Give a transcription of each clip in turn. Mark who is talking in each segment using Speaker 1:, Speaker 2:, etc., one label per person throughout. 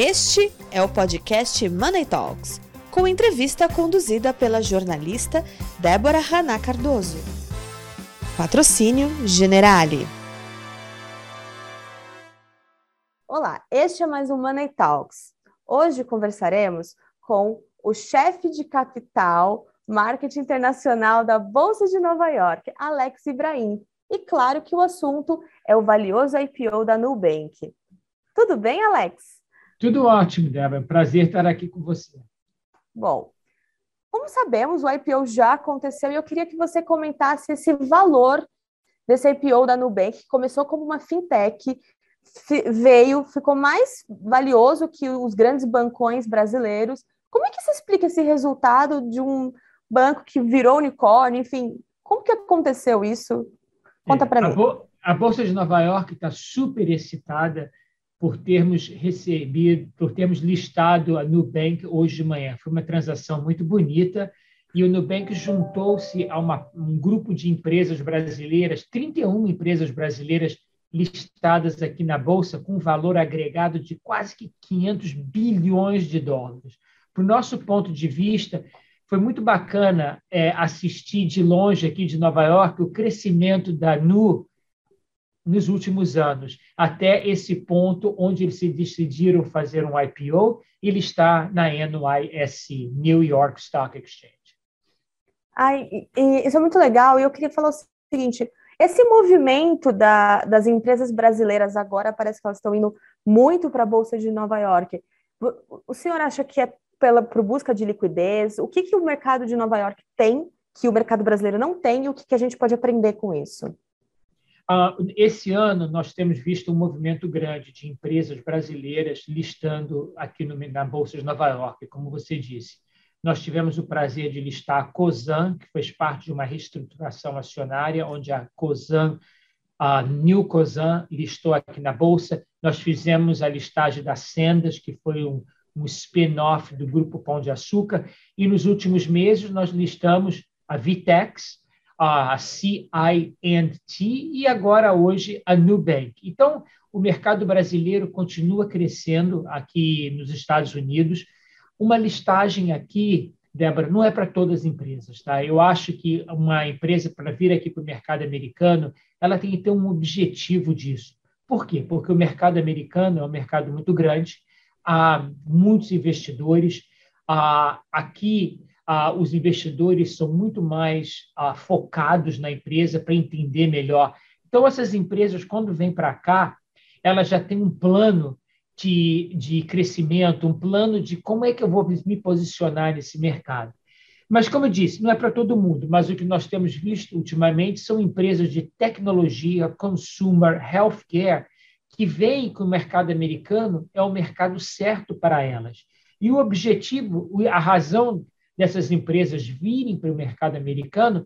Speaker 1: Este é o podcast Money Talks, com entrevista conduzida pela jornalista Débora Haná Cardoso. Patrocínio Generali. Olá, este é mais um Money Talks. Hoje conversaremos com o chefe de capital marketing internacional da Bolsa de Nova York, Alex Ibrahim. E claro que o assunto é o valioso IPO da Nubank. Tudo bem, Alex?
Speaker 2: Tudo ótimo, Débora. Prazer estar aqui com você.
Speaker 1: Bom, como sabemos, o IPO já aconteceu e eu queria que você comentasse esse valor desse IPO da Nubank, que começou como uma fintech, veio, ficou mais valioso que os grandes bancões brasileiros. Como é que se explica esse resultado de um banco que virou unicórnio, enfim, como que aconteceu isso? Conta para
Speaker 2: é,
Speaker 1: mim.
Speaker 2: A Bolsa de Nova York está super excitada por termos recebido, por termos listado a Nubank hoje de manhã. Foi uma transação muito bonita e o Nubank juntou-se a uma, um grupo de empresas brasileiras, 31 empresas brasileiras listadas aqui na Bolsa, com valor agregado de quase que 500 bilhões de dólares. Para o nosso ponto de vista, foi muito bacana é, assistir de longe aqui de Nova York o crescimento da Nu nos últimos anos, até esse ponto onde eles se decidiram fazer um IPO, ele está na NYSE, New York Stock Exchange.
Speaker 1: Ai, isso é muito legal, e eu queria falar o seguinte, esse movimento da, das empresas brasileiras agora parece que elas estão indo muito para a Bolsa de Nova York. O senhor acha que é pela por busca de liquidez? O que, que o mercado de Nova York tem que o mercado brasileiro não tem e o que, que a gente pode aprender com isso?
Speaker 2: Uh, esse ano, nós temos visto um movimento grande de empresas brasileiras listando aqui no, na Bolsa de Nova York, como você disse. Nós tivemos o prazer de listar a COSAN, que fez parte de uma reestruturação acionária, onde a COSAN, a New COSAN, listou aqui na Bolsa. Nós fizemos a listagem da Sendas, que foi um, um spin-off do Grupo Pão de Açúcar, e nos últimos meses nós listamos a Vitex, a CINT e agora hoje a Nubank. Então, o mercado brasileiro continua crescendo aqui nos Estados Unidos. Uma listagem aqui, Débora, não é para todas as empresas, tá? Eu acho que uma empresa para vir aqui para o mercado americano, ela tem que ter um objetivo disso. Por quê? Porque o mercado americano é um mercado muito grande, há muitos investidores. Aqui, os investidores são muito mais focados na empresa para entender melhor. Então, essas empresas, quando vêm para cá, elas já têm um plano de, de crescimento, um plano de como é que eu vou me posicionar nesse mercado. Mas, como eu disse, não é para todo mundo, mas o que nós temos visto ultimamente são empresas de tecnologia, consumer, healthcare, que veem que o mercado americano é o mercado certo para elas. E o objetivo, a razão dessas empresas virem para o mercado americano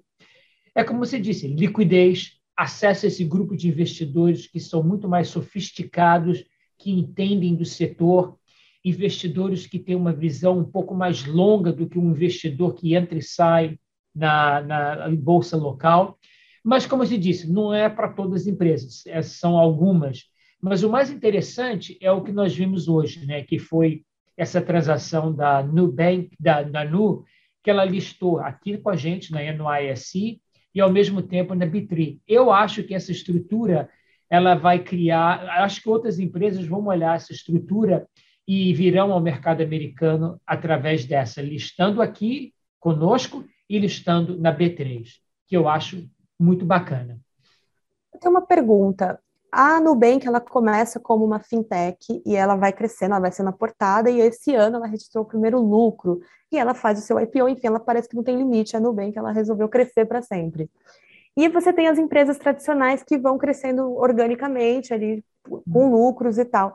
Speaker 2: é, como você disse, liquidez, acesso a esse grupo de investidores que são muito mais sofisticados, que entendem do setor, investidores que têm uma visão um pouco mais longa do que um investidor que entra e sai na, na bolsa local. Mas, como você disse, não é para todas as empresas, são algumas mas o mais interessante é o que nós vimos hoje, né, que foi essa transação da Nubank, da, da Nu, que ela listou aqui com a gente na NYSE e, ao mesmo tempo, na B3. Eu acho que essa estrutura ela vai criar, acho que outras empresas vão olhar essa estrutura e virão ao mercado americano através dessa, listando aqui conosco e listando na B3, que eu acho muito bacana.
Speaker 1: Eu tenho uma pergunta. A Nubank, ela começa como uma fintech e ela vai crescendo, ela vai sendo aportada e esse ano ela registrou o primeiro lucro e ela faz o seu IPO, enfim, ela parece que não tem limite, a Nubank, ela resolveu crescer para sempre. E você tem as empresas tradicionais que vão crescendo organicamente ali, com lucros e tal.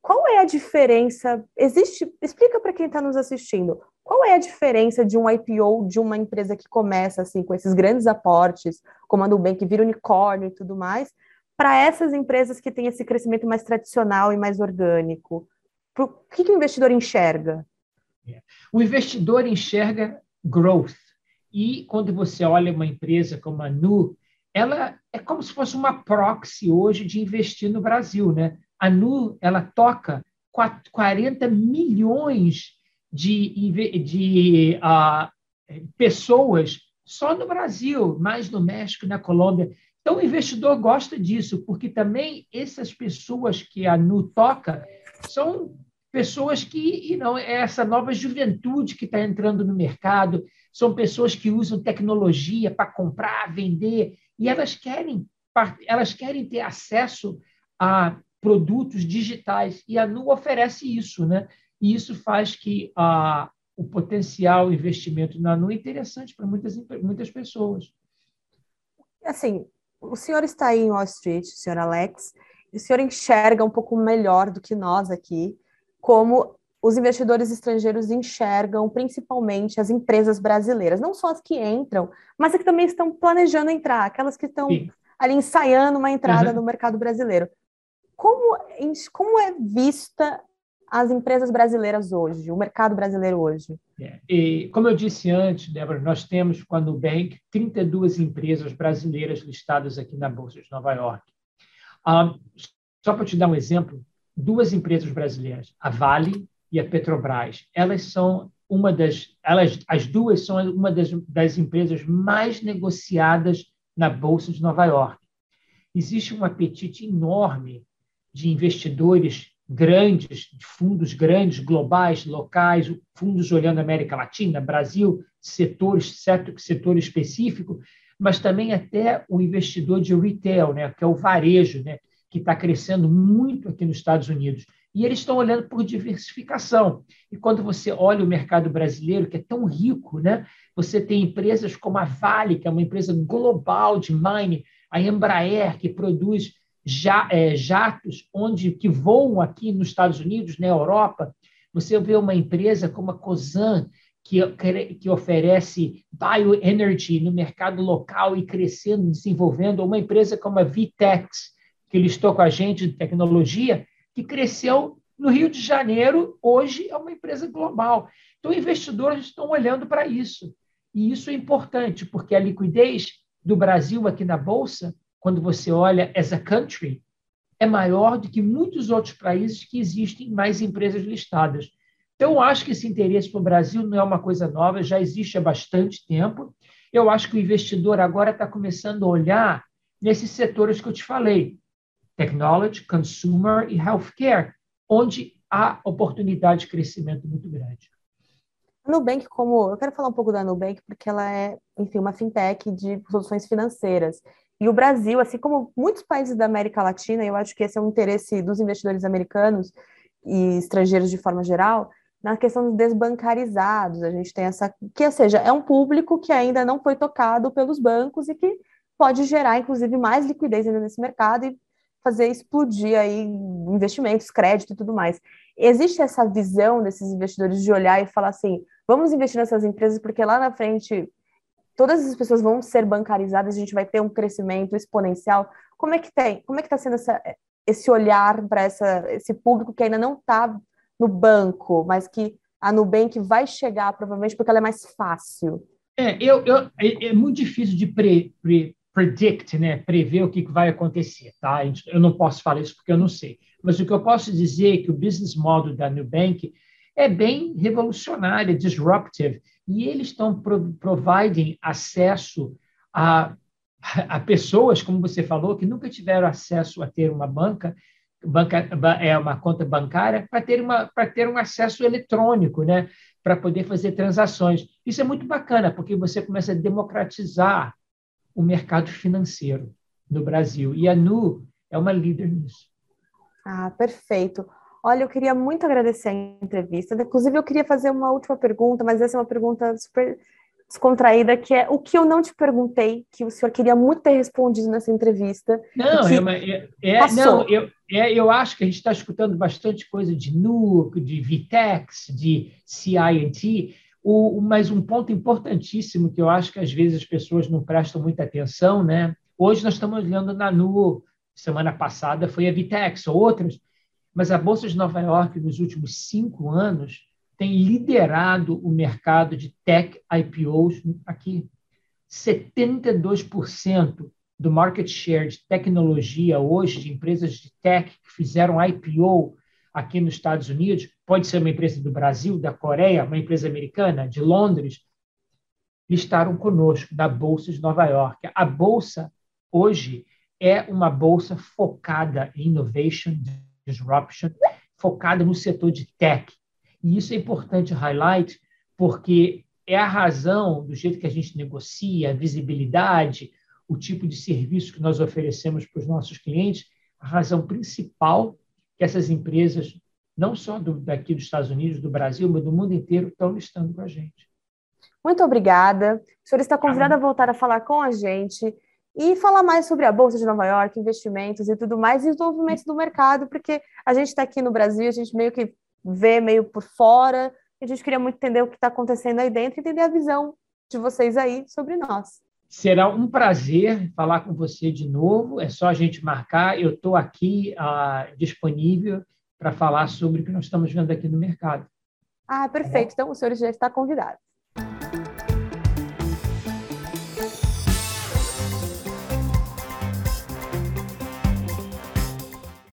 Speaker 1: Qual é a diferença? Existe, explica para quem está nos assistindo, qual é a diferença de um IPO de uma empresa que começa assim com esses grandes aportes, como a Nubank, que vira unicórnio e tudo mais, para essas empresas que têm esse crescimento mais tradicional e mais orgânico? O que, que o investidor enxerga?
Speaker 2: É. O investidor enxerga growth. E quando você olha uma empresa como a Nu, ela é como se fosse uma proxy hoje de investir no Brasil, né? A Nu, ela toca 40 milhões de, de uh, pessoas só no Brasil, mais no México, na Colômbia. Então, o investidor gosta disso, porque também essas pessoas que a Nu toca são pessoas que, não é essa nova juventude que está entrando no mercado, são pessoas que usam tecnologia para comprar, vender, e elas querem, elas querem ter acesso a produtos digitais, e a Nu oferece isso, né? E isso faz que a, o potencial investimento na Nu é interessante para muitas, muitas pessoas.
Speaker 1: Assim, o senhor está aí em Wall Street, o senhor Alex, e o senhor enxerga um pouco melhor do que nós aqui como os investidores estrangeiros enxergam principalmente as empresas brasileiras, não só as que entram, mas as que também estão planejando entrar, aquelas que estão Sim. ali ensaiando uma entrada uhum. no mercado brasileiro. Como, como é vista as empresas brasileiras hoje, o mercado brasileiro hoje?
Speaker 2: É, e, como eu disse antes, Débora, nós temos com a Nubank 32 empresas brasileiras listadas aqui na Bolsa de Nova York. Ah, só para te dar um exemplo, duas empresas brasileiras, a Vale e a Petrobras. Elas são uma das, elas, as duas são uma das, das empresas mais negociadas na bolsa de Nova York. Existe um apetite enorme de investidores grandes, de fundos grandes, globais, locais, fundos olhando América Latina, Brasil, setores, certo setor específico, mas também até o investidor de retail, né, que é o varejo, né, que está crescendo muito aqui nos Estados Unidos. E eles estão olhando por diversificação. E quando você olha o mercado brasileiro, que é tão rico, né? você tem empresas como a Vale, que é uma empresa global de mining, a Embraer, que produz é, jatos onde que voam aqui nos Estados Unidos, na Europa. Você vê uma empresa como a Cosan, que, que oferece bioenergy no mercado local e crescendo, desenvolvendo, uma empresa como a Vitex, que listou com a gente de tecnologia, que cresceu no Rio de Janeiro, hoje é uma empresa global. Então, investidores estão olhando para isso. E isso é importante, porque a liquidez do Brasil aqui na Bolsa, quando você olha as a country, é maior do que muitos outros países que existem mais empresas listadas. Então, eu acho que esse interesse para o Brasil não é uma coisa nova, já existe há bastante tempo. Eu acho que o investidor agora está começando a olhar nesses setores que eu te falei, technology, consumer e healthcare, onde há oportunidade de crescimento muito grande.
Speaker 1: A Nubank, como eu quero falar um pouco da Nubank, porque ela é, enfim, uma fintech de soluções financeiras. E o Brasil, assim como muitos países da América Latina, eu acho que esse é um interesse dos investidores americanos e estrangeiros de forma geral, na questão dos desbancarizados. A gente tem essa, que ou seja, é um público que ainda não foi tocado pelos bancos e que pode gerar, inclusive, mais liquidez ainda nesse mercado e fazer explodir aí investimentos, crédito e tudo mais. Existe essa visão desses investidores de olhar e falar assim, vamos investir nessas empresas porque lá na frente todas as pessoas vão ser bancarizadas, a gente vai ter um crescimento exponencial. Como é que tem? Como é que está sendo essa, esse olhar para esse público que ainda não está no banco, mas que a Nubank vai chegar provavelmente porque ela é mais fácil?
Speaker 2: É, eu, eu é, é, muito difícil de pre, pre, predict, né, prever o que vai acontecer, tá? Eu não posso falar isso porque eu não sei. Mas o que eu posso dizer é que o business model da Nubank é bem revolucionário, disruptive, e eles estão pro, providing acesso a, a pessoas, como você falou, que nunca tiveram acesso a ter uma banca, banca é uma conta bancária, para ter uma para ter um acesso eletrônico, né, para poder fazer transações. Isso é muito bacana, porque você começa a democratizar o mercado financeiro no Brasil. E a Nu é uma líder nisso.
Speaker 1: Ah, perfeito. Olha, eu queria muito agradecer a entrevista. Inclusive, eu queria fazer uma última pergunta, mas essa é uma pergunta super descontraída, que é o que eu não te perguntei, que o senhor queria muito ter respondido nessa entrevista.
Speaker 2: Não, é, é, é não eu, é, eu acho que a gente está escutando bastante coisa de Nu, de Vitex, de CINT, o, mas um ponto importantíssimo que eu acho que às vezes as pessoas não prestam muita atenção, né? Hoje nós estamos olhando na NU, semana passada foi a Vitex, ou outras, mas a Bolsa de Nova York, nos últimos cinco anos, tem liderado o mercado de tech IPOs aqui. 72% do market share de tecnologia hoje, de empresas de tech que fizeram IPO aqui nos Estados Unidos, pode ser uma empresa do Brasil, da Coreia, uma empresa americana, de Londres, listaram conosco da Bolsa de Nova York. A Bolsa, hoje, é uma bolsa focada em innovation, disruption, focada no setor de tech. E isso é importante highlight, porque é a razão do jeito que a gente negocia, a visibilidade, o tipo de serviço que nós oferecemos para os nossos clientes, a razão principal que essas empresas, não só do, daqui dos Estados Unidos, do Brasil, mas do mundo inteiro, estão listando com a gente.
Speaker 1: Muito obrigada. O senhor está convidado a voltar a falar com a gente e falar mais sobre a Bolsa de Nova York, investimentos e tudo mais, e os movimentos do mercado, porque a gente está aqui no Brasil, a gente meio que vê meio por fora, e a gente queria muito entender o que está acontecendo aí dentro, entender a visão de vocês aí sobre nós.
Speaker 2: Será um prazer falar com você de novo. É só a gente marcar. Eu estou aqui ah, disponível para falar sobre o que nós estamos vendo aqui no mercado.
Speaker 1: Ah, perfeito. Então, o senhor já está convidado.